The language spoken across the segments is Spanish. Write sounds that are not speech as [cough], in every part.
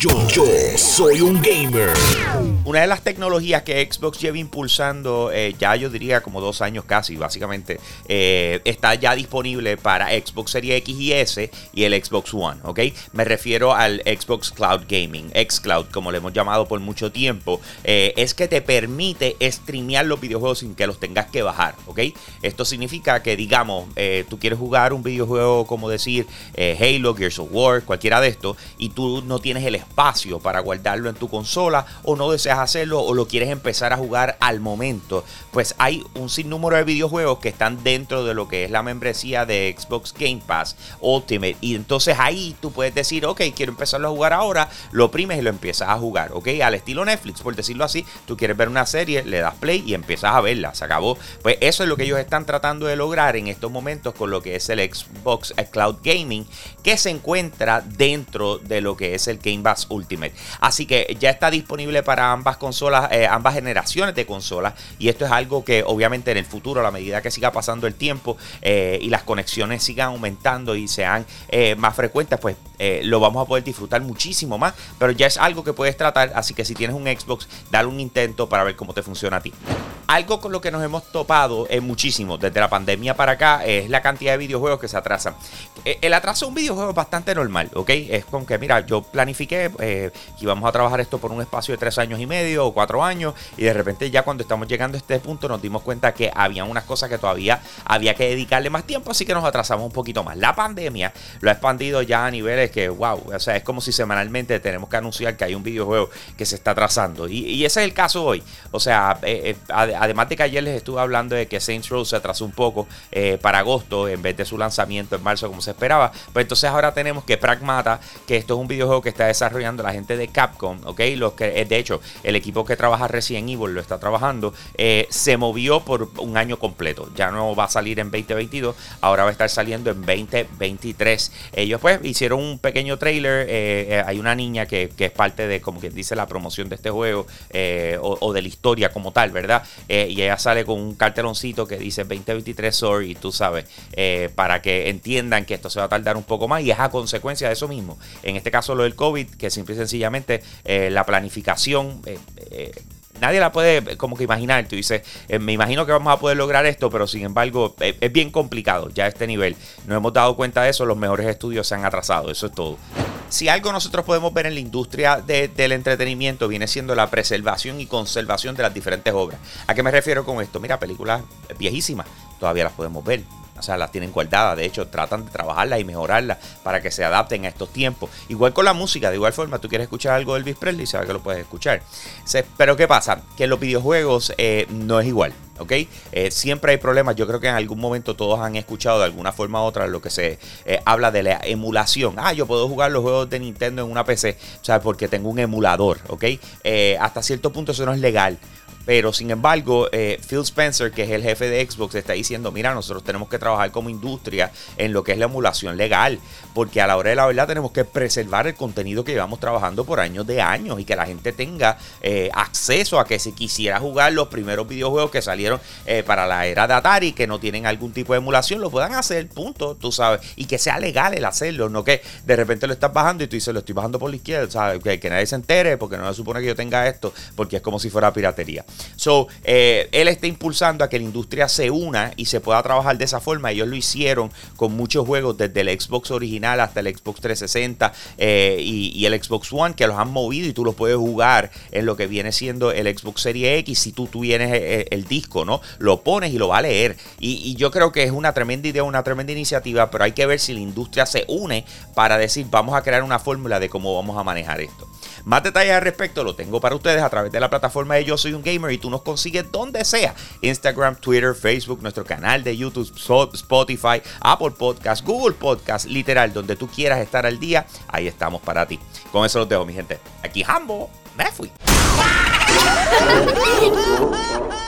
Yo, soy un gamer. Una de las tecnologías que Xbox lleva impulsando eh, ya yo diría como dos años casi, básicamente, eh, está ya disponible para Xbox Series X y S y el Xbox One, ¿ok? Me refiero al Xbox Cloud Gaming, xCloud, como le hemos llamado por mucho tiempo. Eh, es que te permite streamear los videojuegos sin que los tengas que bajar, ¿ok? Esto significa que, digamos, tú quieres jugar un videojuego como decir Halo, Gears of War, cualquiera de estos, y tú no tienes el espacio para guardarlo en tu consola o no deseas hacerlo o lo quieres empezar a jugar al momento, pues hay un sinnúmero de videojuegos que están dentro de lo que es la membresía de Xbox Game Pass Ultimate y entonces ahí tú puedes decir, ok, quiero empezarlo a jugar ahora, lo oprimes y lo empiezas a jugar, ok, al estilo Netflix, por decirlo así, tú quieres ver una serie, le das play y empiezas a verla, se acabó. Pues eso es lo que ellos están tratando de lograr en estos momentos con lo que es el Xbox Cloud Gaming, que se encuentra dentro de lo que es el Game Pass Ultimate. Así que ya está disponible para ambas consolas, eh, ambas generaciones de consolas. Y esto es algo que obviamente en el futuro, a la medida que siga pasando el tiempo eh, y las conexiones sigan aumentando y sean eh, más frecuentes, pues lo vamos a poder disfrutar muchísimo más. Pero ya es algo que puedes tratar. Así que si tienes un Xbox, dale un intento para ver cómo te funciona a ti. Algo con lo que nos hemos topado es muchísimo desde la pandemia para acá es la cantidad de videojuegos que se atrasan. El atraso de un videojuego es bastante normal, ¿ok? Es con que, mira, yo planifiqué que íbamos a trabajar esto por un espacio de tres años y medio o cuatro años y de repente ya cuando estamos llegando a este punto nos dimos cuenta que había unas cosas que todavía había que dedicarle más tiempo, así que nos atrasamos un poquito más. La pandemia lo ha expandido ya a niveles que, wow, o sea, es como si semanalmente tenemos que anunciar que hay un videojuego que se está atrasando y, ese es el caso hoy. O sea, eh, eh, además de que ayer les estuve hablando de que Saints Row se atrasó un poco eh, para agosto en vez de su lanzamiento en marzo como se esperaba, pues entonces ahora tenemos que Pragmata, que esto es un videojuego que está desarrollando la gente de Capcom, ¿ok? Los que, de hecho, el equipo que trabaja Resident Evil lo está trabajando, eh, se movió por un año completo. Ya no va a salir en 2022, ahora va a estar saliendo en 2023. Ellos pues hicieron un pequeño trailer, eh, eh, hay una niña que, es parte de, como quien dice, la promoción de este juego o, de la historia como tal, ¿verdad? Y ella sale con un carteloncito que dice 2023, sorry, tú sabes, para que entiendan que esto se va a tardar un poco más y es a consecuencia de eso mismo. En este caso lo del COVID, que simple y sencillamente la planificación eh, eh, nadie la puede como que imaginar. Tú dices, eh, me imagino que vamos a poder lograr esto, pero sin embargo es bien complicado ya a este nivel. No hemos dado cuenta de eso, los mejores estudios se han atrasado, eso es todo. Si algo nosotros podemos ver en la industria del entretenimiento viene siendo la preservación y conservación de las diferentes obras. ¿A qué me refiero con esto? Mira, películas viejísimas, todavía las podemos ver o sea, las tienen guardadas. De hecho, tratan de trabajarlas y mejorarlas para que se adapten a estos tiempos. Igual con la música, de igual forma, tú quieres escuchar algo de Elvis Presley, sabes que lo puedes escuchar. Pero ¿qué pasa? Que en los videojuegos eh, no es igual. ¿ok? Eh, siempre hay problemas. Yo creo que en algún momento todos han escuchado de alguna forma u otra lo que se eh, habla de la emulación. Ah, yo puedo jugar los juegos de Nintendo en una PC, o sea, porque tengo un emulador, ¿ok? hasta cierto punto eso no es legal. Pero sin embargo, eh, Phil Spencer, que es el jefe de Xbox, está diciendo, mira, nosotros tenemos que trabajar como industria en lo que es la emulación legal, porque a la hora de la verdad tenemos que preservar el contenido que llevamos trabajando por años de años y que la gente tenga eh, acceso a que si quisiera jugar los primeros videojuegos que salieron eh, para la era de Atari, que no tienen algún tipo de emulación, lo puedan hacer, punto, tú sabes, y que sea legal el hacerlo, no que de repente lo estás bajando y tú dices, lo estoy bajando por la izquierda, ¿sabes? Que, que nadie se entere porque no se supone que yo tenga esto, porque es como si fuera piratería. So, eh, él está impulsando a que la industria se una y se pueda trabajar de esa forma. Ellos lo hicieron con muchos juegos, desde el Xbox original hasta el Xbox 360 eh, y, el Xbox One, que los han movido y tú los puedes jugar en lo que viene siendo el Xbox Series X. Si tú tienes eh, el, disco, ¿no? Lo pones y lo va a leer. Y, yo creo que es una tremenda idea, una tremenda iniciativa, pero hay que ver si la industria se une para decir, vamos a crear una fórmula de cómo vamos a manejar esto. Más detalles al respecto lo tengo para ustedes a través de la plataforma de Yo Soy un Gamer y tú nos consigues donde sea. Instagram, Twitter, Facebook, nuestro canal de YouTube, Spotify, Apple Podcast, Google Podcast, literal, donde tú quieras estar al día, ahí estamos para ti. Con eso los dejo, mi gente. Aquí Hambo, me fui. [laughs]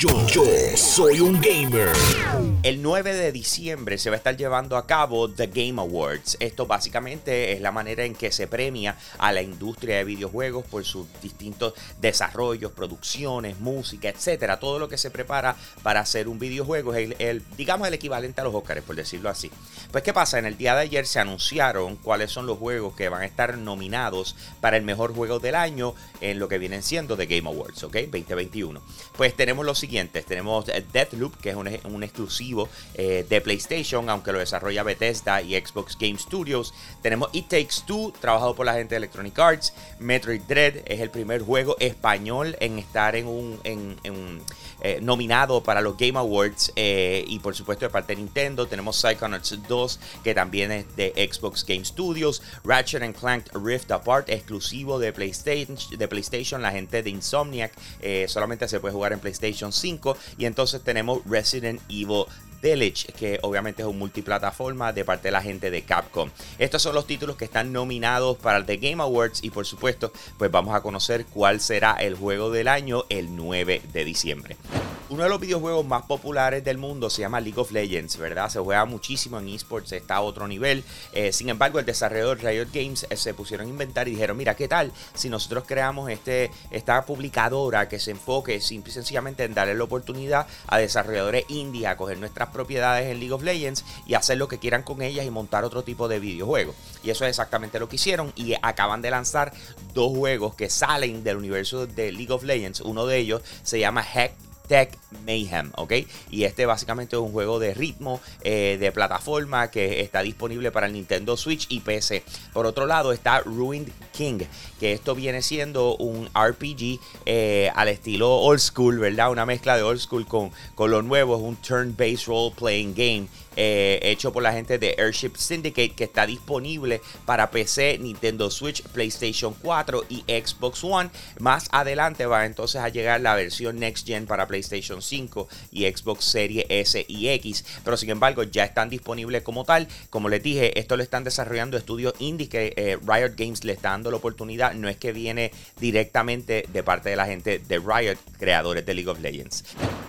Yo, soy un gamer. El 9 de diciembre se va a estar llevando a cabo The Game Awards. Esto básicamente es la manera en que se premia a la industria de videojuegos por sus distintos desarrollos, producciones, música, etcétera. Todo lo que se prepara para hacer un videojuego es el, digamos el equivalente a los Oscars, por decirlo así. Pues qué pasa, en el día de ayer se anunciaron cuáles son los juegos que van a estar nominados para el mejor juego del año en lo que vienen siendo The Game Awards, ¿ok? 2021. Pues tenemos los tenemos eh, Deathloop, que es un, exclusivo eh, de PlayStation, aunque lo desarrolla Bethesda y Xbox Game Studios. Tenemos It Takes Two, trabajado por la gente de Electronic Arts. Metroid Dread es el primer juego español en estar en un, eh, nominado para los Game Awards y por supuesto de parte de Nintendo. Tenemos Psychonauts 2, que también es de Xbox Game Studios. Ratchet Clank Rift Apart, exclusivo de PlayStation, de PlayStation la gente de Insomniac. solamente se puede jugar en PlayStation 5. Y entonces tenemos Resident Evil Village, que obviamente es un multiplataforma de parte de la gente de Capcom. Estos son los títulos que están nominados para el The Game Awards y por supuesto, pues vamos a conocer cuál será el juego del año el 9 de diciembre. Uno de los videojuegos más populares del mundo se llama League of Legends, ¿verdad? Se juega muchísimo en esports, está a otro nivel. Eh, sin embargo, el desarrollador Riot Games eh, se pusieron a inventar y dijeron, mira, ¿qué tal si nosotros creamos este, esta publicadora que se enfoque simple y sencillamente en darle la oportunidad a desarrolladores indie a coger nuestras propiedades en League of Legends y hacer lo que quieran con ellas y montar otro tipo de videojuego? Y eso es exactamente lo que hicieron y acaban de lanzar dos juegos que salen del universo de League of Legends. Uno de ellos se llama Hack Tech Mayhem, ¿ok? Y este básicamente es un juego de ritmo, eh, de plataforma que está disponible para el Nintendo Switch y PC. Por otro lado está Ruined King, que esto viene siendo un RPG eh, al estilo old school, ¿verdad? Una mezcla de old school con, con lo nuevo, es un turn-based role-playing game eh, hecho por la gente de Airship Syndicate que está disponible para PC, Nintendo Switch, PlayStation 4 y Xbox One. Más adelante va entonces a llegar la versión Next Gen para PlayStation 5 y Xbox Series S y X, pero sin embargo ya están disponibles como tal. Como les dije, esto lo están desarrollando estudios indie que eh, Riot Games le está dando la oportunidad. No es que viene directamente de parte de la gente de Riot, creadores de League of Legends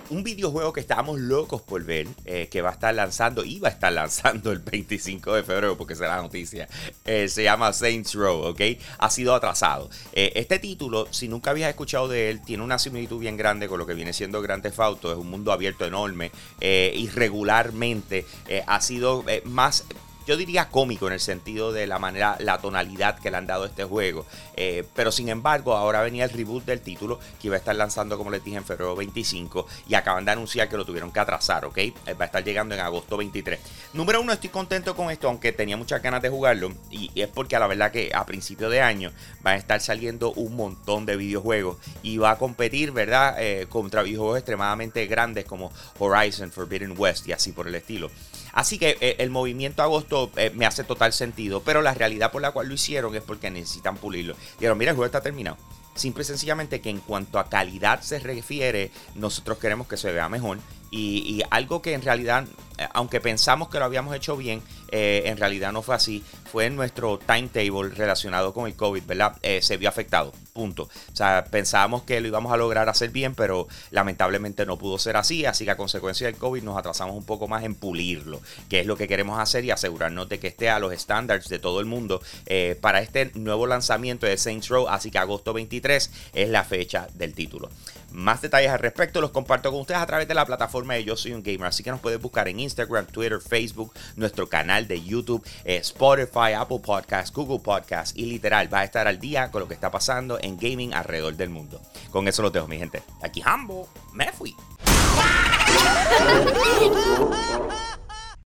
un videojuego que estábamos locos por ver, eh, que va a estar lanzando, iba a estar [laughs] lanzando el 25 de febrero, porque será la noticia, eh, se llama Saints Row, ¿ok? Ha sido atrasado. Eh, este título, si nunca habías escuchado de él, tiene una similitud bien grande con lo que viene siendo Grand Theft Auto, es un mundo abierto enorme, y regularmente ha sido más yo diría cómico en el sentido de la manera, la tonalidad que le han dado este juego. Eh, pero sin embargo, ahora venía el reboot del título que iba a estar lanzando, como les dije, en febrero 25 y acaban de anunciar que lo tuvieron que atrasar, ¿ok? Eh, va a estar llegando en agosto 23. Número uno, estoy contento con esto, aunque tenía muchas ganas de jugarlo y, es porque a la verdad que a principio de año van a estar saliendo un montón de videojuegos y va a competir, ¿verdad? Eh, contra videojuegos extremadamente grandes como Horizon, Forbidden West y así por el estilo. Así que eh, el movimiento agosto eh, me hace total sentido, pero la realidad por la cual lo hicieron es porque necesitan pulirlo. Dijeron, mira, el juego está terminado. Simple y sencillamente que en cuanto a calidad se refiere, nosotros queremos que se vea mejor. Y algo que en realidad, eh, aunque pensamos que lo habíamos hecho bien, eh, en realidad no fue así. Fue nuestro timetable relacionado con el COVID, ¿verdad? Eh, se vio afectado, punto. O sea, pensábamos que lo íbamos a lograr hacer bien, pero lamentablemente no pudo ser así. Así que a consecuencia del COVID nos atrasamos un poco más en pulirlo, que es lo que queremos hacer y asegurarnos de que esté a los estándares de todo el mundo para este nuevo lanzamiento de Saints Row. Así que agosto 23 es la fecha del título. Más detalles al respecto los comparto con ustedes a través de la plataforma de Yo Soy un Gamer. Así que nos puedes buscar en Instagram, Twitter, Facebook, nuestro canal de YouTube, eh, Spotify, Apple Podcasts, Google Podcasts y literal va a estar al día con lo que está pasando en gaming alrededor del mundo. Con eso lo dejo, mi gente. Aquí Hambo, me fui. [laughs]